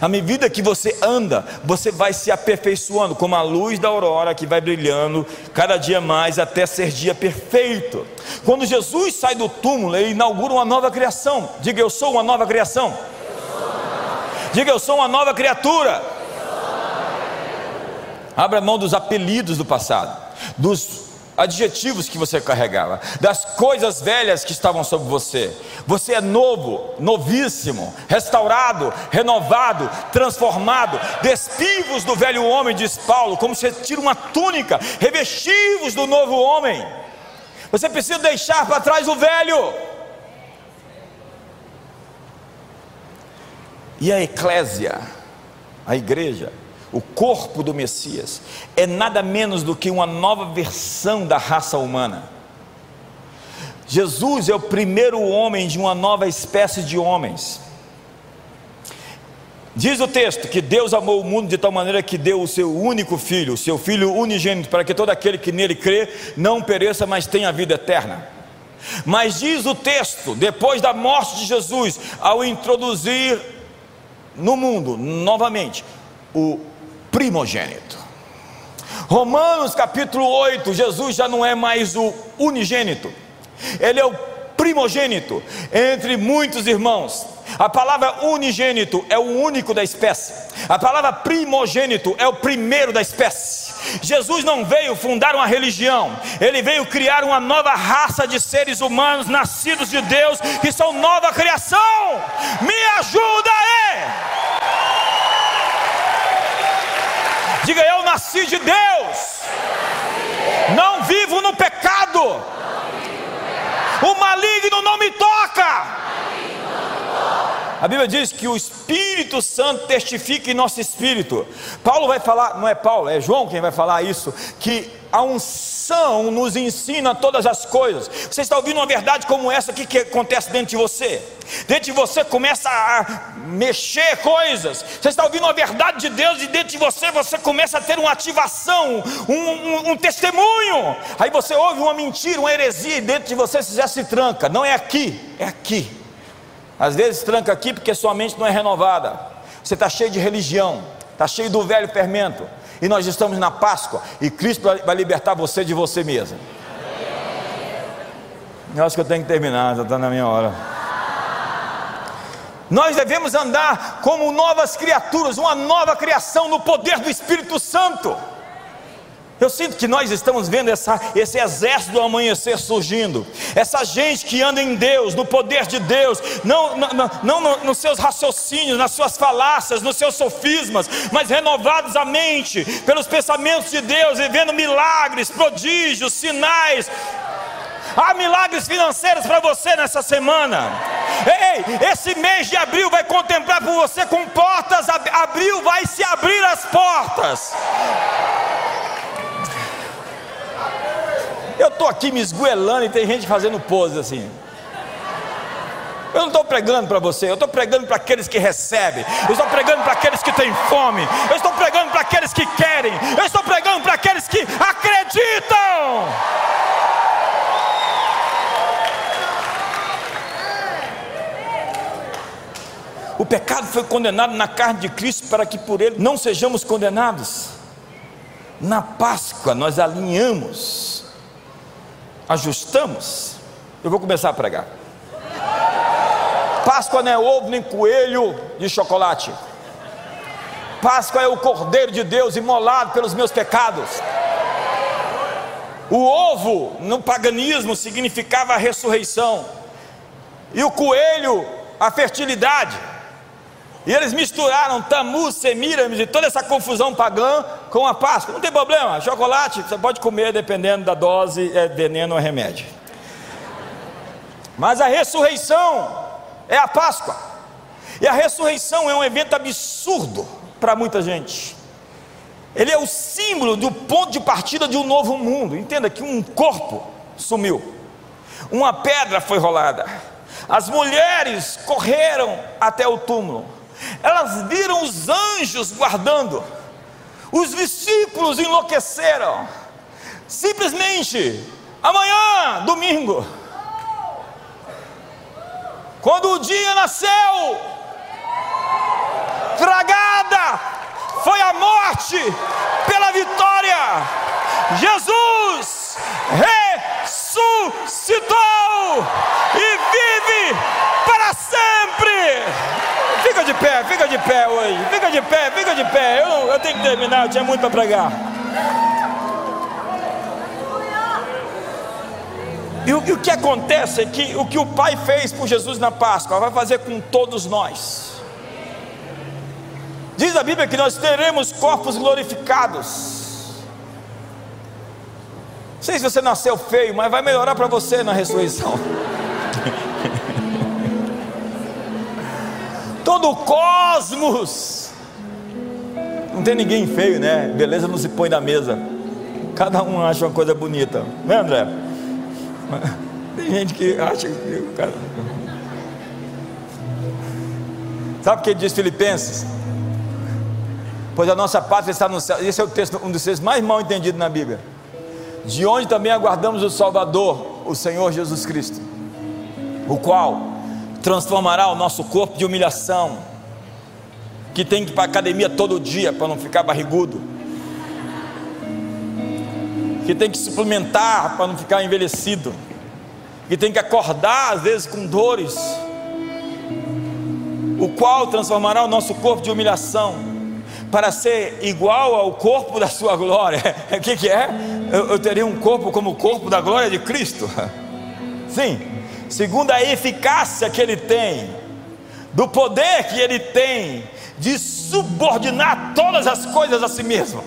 À medida que você anda, você vai se aperfeiçoando, como a luz da aurora que vai brilhando cada dia mais até ser dia perfeito. Quando Jesus sai do túmulo, ele inaugura uma nova criação. Diga, eu sou uma nova criação. Diga, eu sou uma nova criatura. Abra mão dos apelidos do passado, dos adjetivos que você carregava, das coisas velhas que estavam sobre você. Você é novo, novíssimo, restaurado, renovado, transformado. Despivos do velho homem, diz Paulo, como você tira uma túnica, revestivos do novo homem. Você precisa deixar para trás o velho. E a eclésia, a igreja, o corpo do Messias, é nada menos do que uma nova versão da raça humana. Jesus é o primeiro homem de uma nova espécie de homens. Diz o texto que Deus amou o mundo de tal maneira que deu o seu único filho, o seu filho unigênito, para que todo aquele que nele crê não pereça, mas tenha vida eterna. Mas diz o texto, depois da morte de Jesus, ao introduzir no mundo novamente o primogênito. Romanos capítulo 8, Jesus já não é mais o unigênito, ele é o primogênito entre muitos irmãos. A palavra unigênito é o único da espécie. A palavra primogênito é o primeiro da espécie. Jesus não veio fundar uma religião, ele veio criar uma nova raça de seres humanos nascidos de Deus, que são nova criação. Me ajuda aí! Diga eu nasci de Deus, não vivo no pecado, o maligno não me toca. A Bíblia diz que o Espírito Santo testifica em nosso espírito. Paulo vai falar, não é Paulo, é João quem vai falar isso, que a unção nos ensina todas as coisas. Você está ouvindo uma verdade como essa aqui que acontece dentro de você? Dentro de você começa a mexer coisas. Você está ouvindo uma verdade de Deus e dentro de você você começa a ter uma ativação, um, um, um testemunho. Aí você ouve uma mentira, uma heresia e dentro de você já se tranca. Não é aqui, é aqui. Às vezes tranca aqui porque sua mente não é renovada. Você está cheio de religião, está cheio do velho fermento. E nós estamos na Páscoa e Cristo vai libertar você de você mesmo. Eu acho que eu tenho que terminar, já está na minha hora. Nós devemos andar como novas criaturas, uma nova criação no poder do Espírito Santo. Eu sinto que nós estamos vendo essa, esse exército do amanhecer surgindo, essa gente que anda em Deus, no poder de Deus, não, não, não, não nos seus raciocínios, nas suas falácias, nos seus sofismas, mas renovados a mente pelos pensamentos de Deus, vivendo milagres, prodígios, sinais. Há milagres financeiros para você nessa semana. Ei, esse mês de abril vai contemplar por você com portas. Abril vai se abrir as portas. Eu estou aqui me esguelando e tem gente fazendo pose assim. Eu não estou pregando para você, eu estou pregando para aqueles que recebem, eu estou pregando para aqueles que têm fome, eu estou pregando para aqueles que querem, eu estou pregando para aqueles que acreditam. O pecado foi condenado na carne de Cristo para que por ele não sejamos condenados. Na Páscoa nós alinhamos ajustamos, eu vou começar a pregar. Páscoa não é ovo nem coelho de chocolate. Páscoa é o Cordeiro de Deus imolado pelos meus pecados. O ovo no paganismo significava a ressurreição, e o coelho a fertilidade. E eles misturaram Tammuz, Semiramis e toda essa confusão pagã com a Páscoa. Não tem problema, chocolate você pode comer dependendo da dose, é veneno ou remédio. Mas a ressurreição é a Páscoa. E a ressurreição é um evento absurdo para muita gente. Ele é o símbolo do ponto de partida de um novo mundo. Entenda que um corpo sumiu, uma pedra foi rolada, as mulheres correram até o túmulo elas viram os anjos guardando, os discípulos enlouqueceram. Simplesmente, amanhã, domingo, quando o dia nasceu, tragada foi a morte pela vitória. Jesus ressuscitou e vive. Fica de pé, fica de pé hoje. Fica de pé, fica de pé. Eu, eu tenho que terminar, eu tinha muito para pregar. E o, e o que acontece é que o que o Pai fez por Jesus na Páscoa vai fazer com todos nós. Diz a Bíblia que nós teremos corpos glorificados. Não sei se você nasceu feio, mas vai melhorar para você na ressurreição. todo o cosmos. Não tem ninguém feio, né? Beleza não se põe na mesa. Cada um acha uma coisa bonita, não é, André? Tem gente que acha que. Cara... Sabe o que diz Filipenses? Pois a nossa pátria está no céu. Esse é o texto, um dos textos mais mal entendidos na Bíblia. De onde também aguardamos o Salvador, o Senhor Jesus Cristo, o qual transformará o nosso corpo de humilhação, que tem que ir para a academia todo dia para não ficar barrigudo, que tem que suplementar para não ficar envelhecido, que tem que acordar às vezes com dores, o qual transformará o nosso corpo de humilhação para ser igual ao corpo da sua glória. O que, que é? Eu, eu teria um corpo como o corpo da glória de Cristo. Sim, segundo a eficácia que ele tem, do poder que ele tem de subordinar todas as coisas a si mesmo.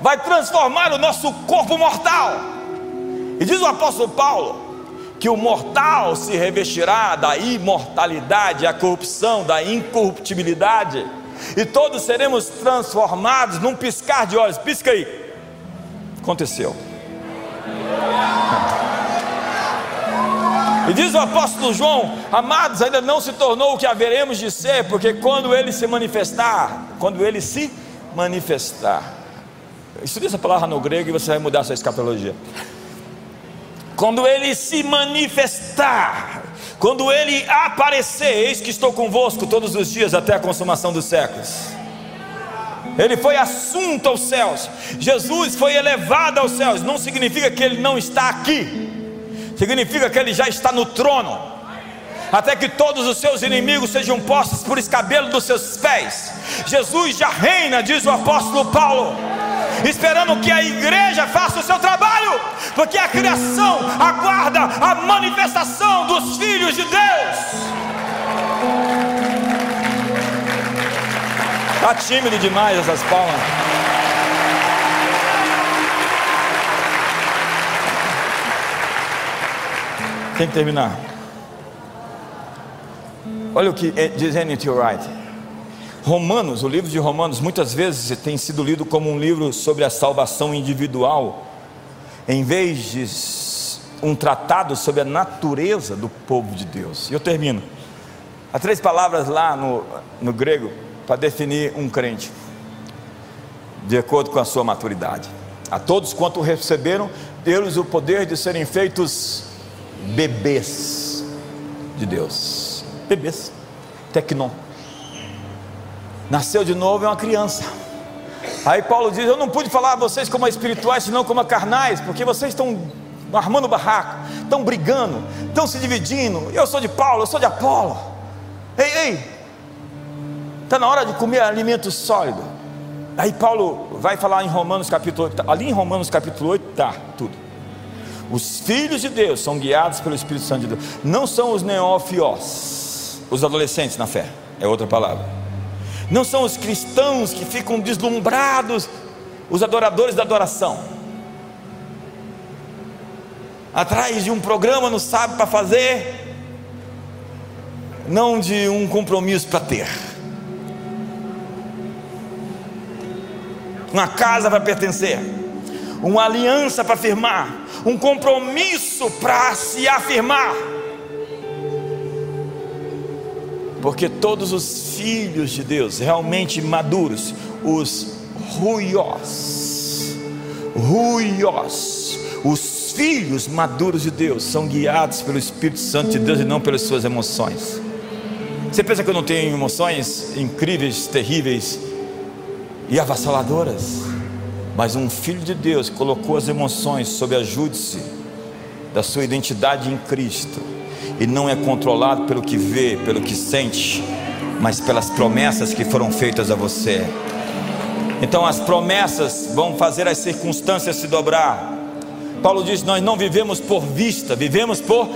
Vai transformar o nosso corpo mortal. E diz o apóstolo Paulo que o mortal se revestirá da imortalidade, a corrupção, da incorruptibilidade, e todos seremos transformados num piscar de olhos. Pisca aí. Aconteceu. E diz o apóstolo João: Amados, ainda não se tornou o que haveremos de ser, porque quando ele se manifestar, quando ele se manifestar, estude essa palavra no grego e você vai mudar a sua escatologia. Quando ele se manifestar, quando ele aparecer, eis que estou convosco todos os dias até a consumação dos séculos. Ele foi assunto aos céus. Jesus foi elevado aos céus. Não significa que ele não está aqui significa que ele já está no trono, até que todos os seus inimigos sejam postos por escabelo dos seus pés. Jesus já reina, diz o apóstolo Paulo, esperando que a igreja faça o seu trabalho, porque a criação aguarda a manifestação dos filhos de Deus. Está tímido demais essas palmas. Tem que terminar. Olha o que diz N.T. Wright. Romanos, o livro de Romanos, muitas vezes tem sido lido como um livro sobre a salvação individual, em vez de um tratado sobre a natureza do povo de Deus. E eu termino. Há três palavras lá no, no grego para definir um crente, de acordo com a sua maturidade. A todos quanto receberam, deu-lhes o poder de serem feitos bebês de Deus. Bebês. Tecnon. Nasceu de novo é uma criança. Aí Paulo diz: Eu não pude falar a vocês como a espirituais, senão como a carnais, porque vocês estão armando barraco, estão brigando, estão se dividindo. Eu sou de Paulo, eu sou de Apolo. Ei, ei, está na hora de comer alimento sólido. Aí Paulo vai falar em Romanos capítulo 8, ali em Romanos capítulo 8 está tudo. Os filhos de Deus são guiados pelo Espírito Santo de Deus. Não são os neófios, os adolescentes na fé, é outra palavra. Não são os cristãos que ficam deslumbrados, os adoradores da adoração. Atrás de um programa não sabe para fazer, não de um compromisso para ter. Uma casa para pertencer, uma aliança para firmar, um compromisso para se afirmar. Porque todos os filhos de Deus, realmente maduros, os ruiós, ruiós, os filhos maduros de Deus, são guiados pelo Espírito Santo de Deus e não pelas suas emoções. Você pensa que eu não tenho emoções incríveis, terríveis e avassaladoras? Mas um filho de Deus colocou as emoções sob a júdice da sua identidade em Cristo e não é controlado pelo que vê, pelo que sente, mas pelas promessas que foram feitas a você. Então as promessas vão fazer as circunstâncias se dobrar. Paulo diz: Nós não vivemos por vista, vivemos por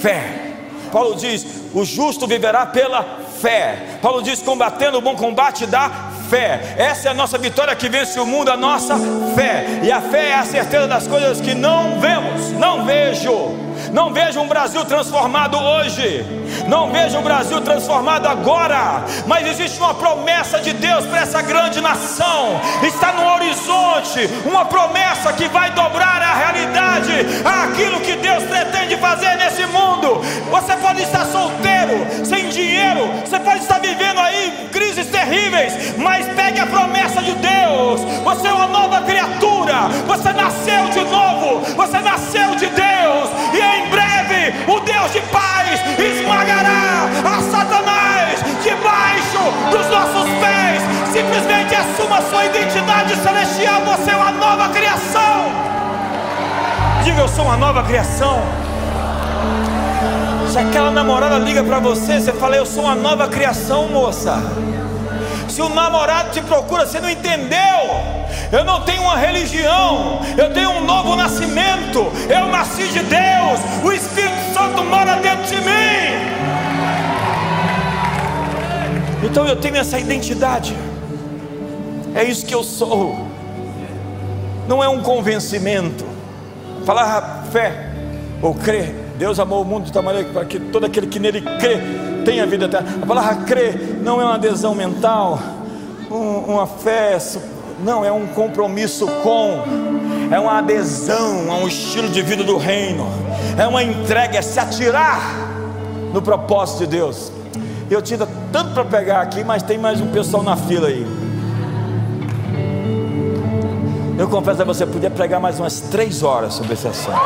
fé. Paulo diz: O justo viverá pela fé. Paulo diz: Combatendo o bom combate da fé. Essa é a nossa vitória que vence o mundo, a nossa fé. E a fé é a certeza das coisas que não vemos. Não vejo. Não vejo um Brasil transformado hoje. Não vejo um Brasil transformado agora. Mas existe uma promessa de Deus para essa grande nação. Está no horizonte uma promessa que vai dobrar a realidade, aquilo que Deus pretende fazer nesse mundo. Você pode estar solteiro, sem dinheiro, você pode estar vivendo aí crises terríveis, mas pegue a promessa de Deus. Você é uma nova criatura. Você nasceu de novo. Você nasceu de Deus. E em breve o Deus de paz esmagará a Satanás debaixo dos nossos pés. Simplesmente assuma sua identidade celestial. Você é uma nova criação. Diga, eu sou uma nova criação. Se aquela namorada liga para você, você fala: Eu sou uma nova criação, moça. Se o namorado te procura, você não entendeu. Eu não tenho uma religião, eu tenho um novo nascimento. Eu nasci de Deus, o Espírito Santo mora dentro de mim. Então eu tenho essa identidade, é isso que eu sou, não é um convencimento. Falar fé ou crer, Deus amou o mundo de tal maneira para que todo aquele que nele crê tenha vida eterna. A palavra crer não é uma adesão mental, um, uma fé, não, é um compromisso com, é uma adesão a um estilo de vida do reino, é uma entrega, é se atirar no propósito de Deus. Eu tinha tanto para pegar aqui, mas tem mais um pessoal na fila aí. Eu confesso a você, podia pregar mais umas três horas sobre esse assunto.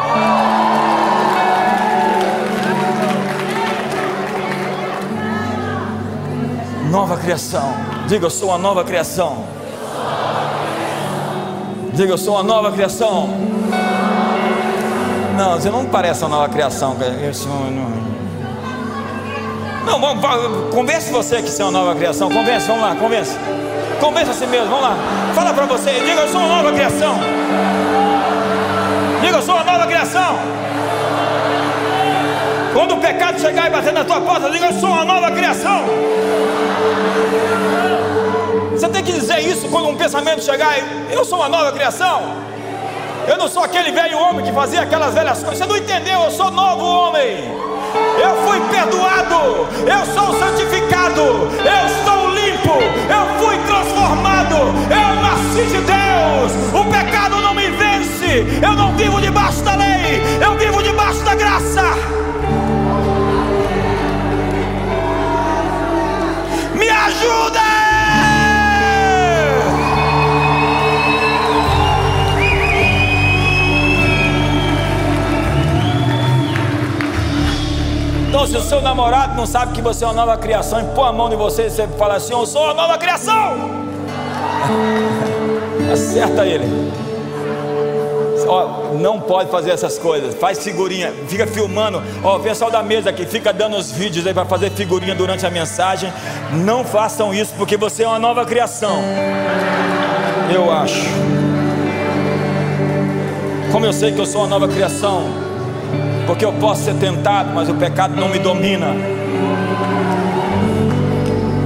Nova criação. Diga, eu sou uma nova criação. Diga, eu sou uma nova criação. Não, você não parece uma nova criação. Eu sou, não, não, vamos, convence você que você é uma nova criação. Convence, vamos lá, convence. Convence a si mesmo, vamos lá. Fala para você, diga eu sou uma nova criação. Diga eu sou uma nova criação. Quando o pecado chegar e bater na tua porta, diga eu sou uma nova criação. Você tem que dizer isso quando um pensamento chegar, eu sou uma nova criação. Eu não sou aquele velho homem que fazia aquelas velhas coisas. Você não entendeu? Eu sou novo homem eu fui perdoado, eu sou santificado, eu estou limpo, eu fui transformado, seu namorado não sabe que você é uma nova criação e põe a mão em você e você fala assim: Eu sou uma nova criação, acerta ele. Ó, não pode fazer essas coisas. Faz figurinha, fica filmando. Ó, o pessoal da mesa aqui fica dando os vídeos aí para fazer figurinha durante a mensagem. Não façam isso porque você é uma nova criação. Eu acho. Como eu sei que eu sou uma nova criação, porque eu posso ser tentado, mas o pecado não me domina.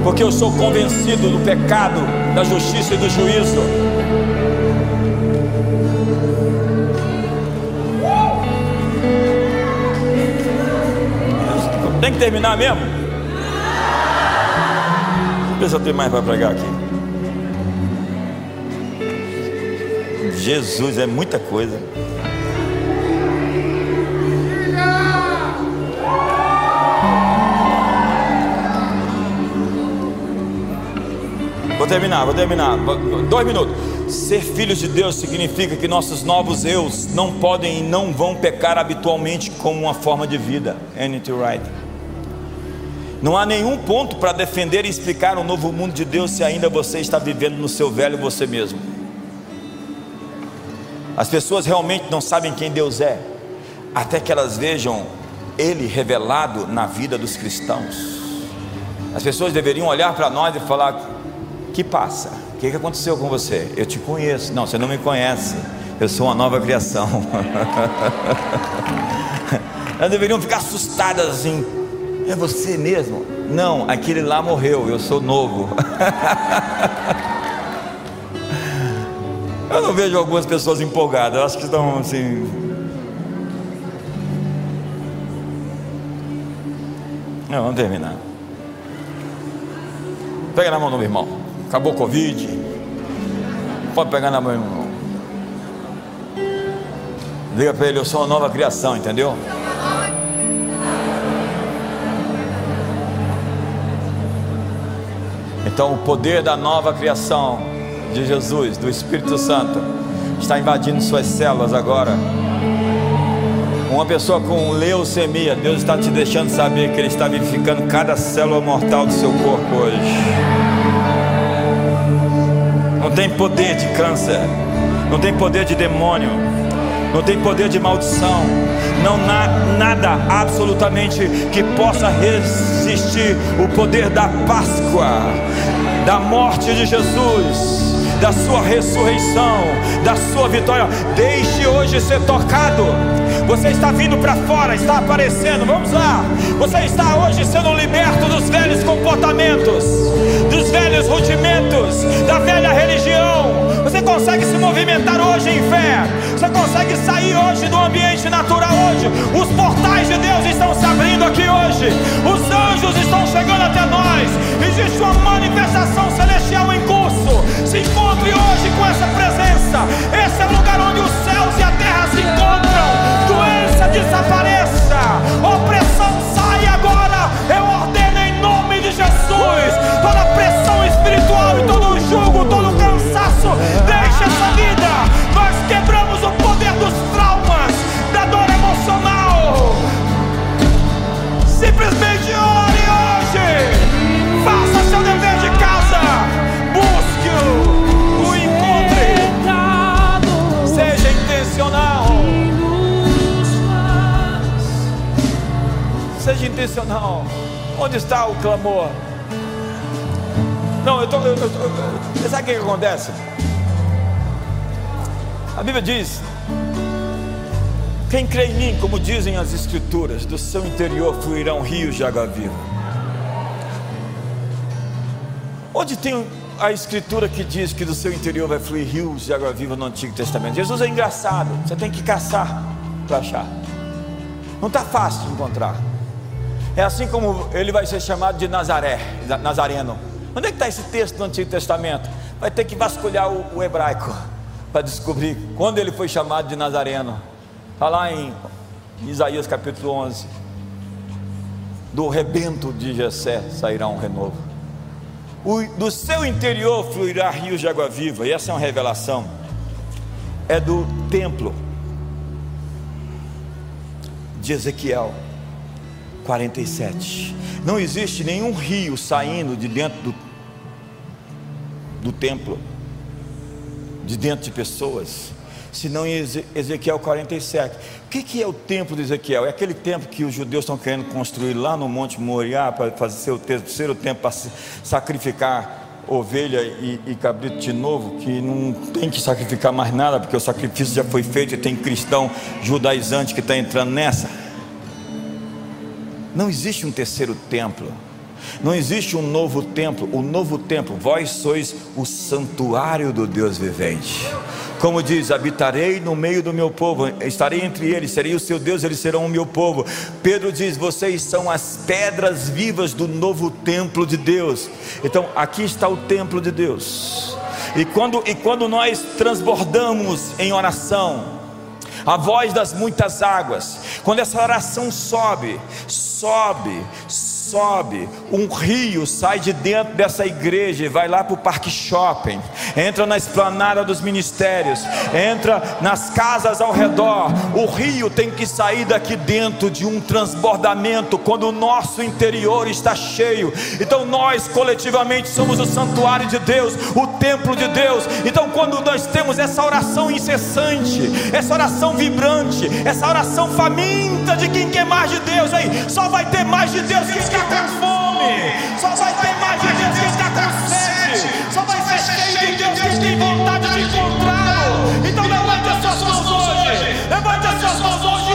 Porque eu sou convencido do pecado, da justiça e do juízo. Tem que terminar mesmo? Vê se eu mais para pregar aqui. Jesus, é muita coisa. Vou terminar, vou terminar. Dois minutos. Ser filhos de Deus significa que nossos novos eus não podem e não vão pecar habitualmente como uma forma de vida. N.T. Wright. Não há nenhum ponto para defender e explicar um novo mundo de Deus se ainda você está vivendo no seu velho você mesmo. As pessoas realmente não sabem quem Deus é, até que elas vejam Ele revelado na vida dos cristãos. As pessoas deveriam olhar para nós e falar: que passa? O que, que aconteceu com você? Eu te conheço. Não, você não me conhece. Eu sou uma nova criação. Elas deveriam ficar assustadas assim. É você mesmo? Não, aquele lá morreu. Eu sou novo. eu não vejo algumas pessoas empolgadas. Eu acho que estão assim. Não, vamos terminar. Pega na mão do meu irmão. Acabou Covid. Pode pegar na mão. Diga para ele, eu sou uma nova criação, entendeu? Então o poder da nova criação de Jesus, do Espírito Santo, está invadindo suas células agora. Uma pessoa com leucemia, Deus está te deixando saber que Ele está vivificando cada célula mortal do seu corpo hoje não tem poder de câncer, não tem poder de demônio, não tem poder de maldição, não há nada absolutamente que possa resistir o poder da Páscoa, da morte de Jesus, da sua ressurreição, da sua vitória. Deixe hoje ser tocado. Você está vindo para fora, está aparecendo. Vamos lá. Você está hoje sendo liberto dos velhos comportamentos, dos velhos rudimentos, da velha religião. Você consegue se movimentar hoje em fé. Você consegue sair hoje do ambiente natural hoje. Os portais de Deus estão se abrindo aqui hoje. Os anjos estão chegando até nós. Existe uma manifestação celestial Seja intencional. Onde está o clamor? Não, eu estou. Sabe o que acontece? A Bíblia diz: Quem crê em mim, como dizem as Escrituras, do seu interior fluirão rios de água viva. Onde tem a Escritura que diz que do seu interior vai fluir rios de água viva no Antigo Testamento? Jesus é engraçado, você tem que caçar para achar. Não está fácil de encontrar. É assim como ele vai ser chamado de Nazaré, Nazareno. Onde é que está esse texto do Antigo Testamento? Vai ter que vasculhar o, o hebraico para descobrir quando ele foi chamado de Nazareno. Está lá em Isaías capítulo 11. Do rebento de Jessé sairá um renovo. O, do seu interior fluirá rios de água viva. E essa é uma revelação. É do templo de Ezequiel 47. Não existe nenhum rio saindo de dentro do, do templo, de dentro de pessoas, senão em Ezequiel 47. O que, que é o templo de Ezequiel? É aquele templo que os judeus estão querendo construir lá no Monte Moriá para fazer o terceiro templo para sacrificar ovelha e, e, cabrito de novo, que não tem que sacrificar mais nada, porque o sacrifício já foi feito e tem cristão judaizante que está entrando nessa. Não existe um terceiro templo. Não existe um novo templo. O novo templo, vós sois o santuário do Deus vivente. Como diz, habitarei no meio do meu povo, estarei entre eles, serei o seu Deus, eles serão o meu povo. Pedro diz: vocês são as pedras vivas do novo templo de Deus. Então, aqui está o templo de Deus. E quando, e quando nós transbordamos em oração, a voz das muitas águas, quando essa oração sobe, sobe, sobe, um rio sai de dentro dessa igreja e vai lá para o parque shopping, entra na esplanada dos ministérios, entra nas casas ao redor. O rio tem que sair daqui dentro de um transbordamento quando o nosso interior está cheio. Então nós coletivamente somos o santuário de Deus, o templo de Deus. Então quando nós temos essa oração incessante, essa oração vibrante, essa oração faminta de quem quer mais de Deus, aí só vai ter mais de Deus quem está com fome, só vai ter mais de Deus que está com sede, só vai ser cheio de Deus que tem vontade de encontrá-lo. Então levante as suas mãos hoje, levante as suas mãos hoje.